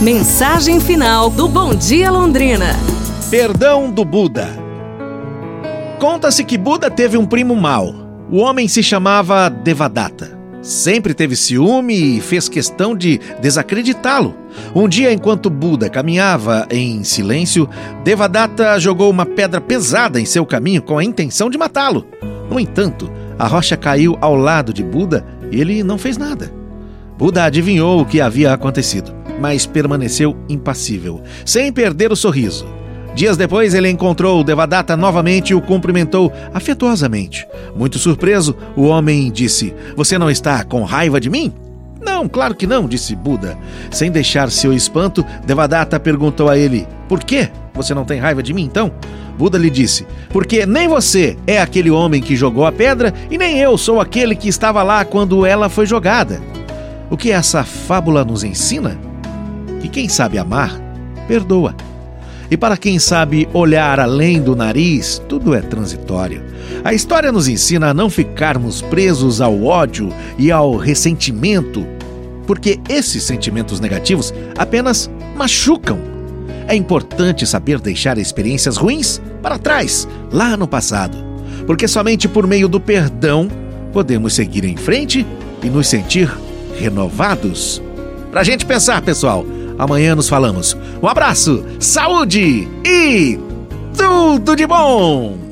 Mensagem final do Bom Dia Londrina. Perdão do Buda. Conta-se que Buda teve um primo mau. O homem se chamava Devadatta. Sempre teve ciúme e fez questão de desacreditá-lo. Um dia, enquanto Buda caminhava em silêncio, Devadatta jogou uma pedra pesada em seu caminho com a intenção de matá-lo. No entanto, a rocha caiu ao lado de Buda e ele não fez nada. Buda adivinhou o que havia acontecido mas permaneceu impassível, sem perder o sorriso. Dias depois, ele encontrou Devadatta novamente e o cumprimentou afetuosamente. Muito surpreso, o homem disse: Você não está com raiva de mim? Não, claro que não, disse Buda. Sem deixar seu espanto, Devadatta perguntou a ele: Por que você não tem raiva de mim então? Buda lhe disse: Porque nem você é aquele homem que jogou a pedra e nem eu sou aquele que estava lá quando ela foi jogada. O que essa fábula nos ensina? Que quem sabe amar, perdoa. E para quem sabe olhar além do nariz, tudo é transitório. A história nos ensina a não ficarmos presos ao ódio e ao ressentimento, porque esses sentimentos negativos apenas machucam. É importante saber deixar experiências ruins para trás, lá no passado, porque somente por meio do perdão podemos seguir em frente e nos sentir renovados. Pra gente pensar, pessoal. Amanhã nos falamos. Um abraço, saúde e tudo de bom!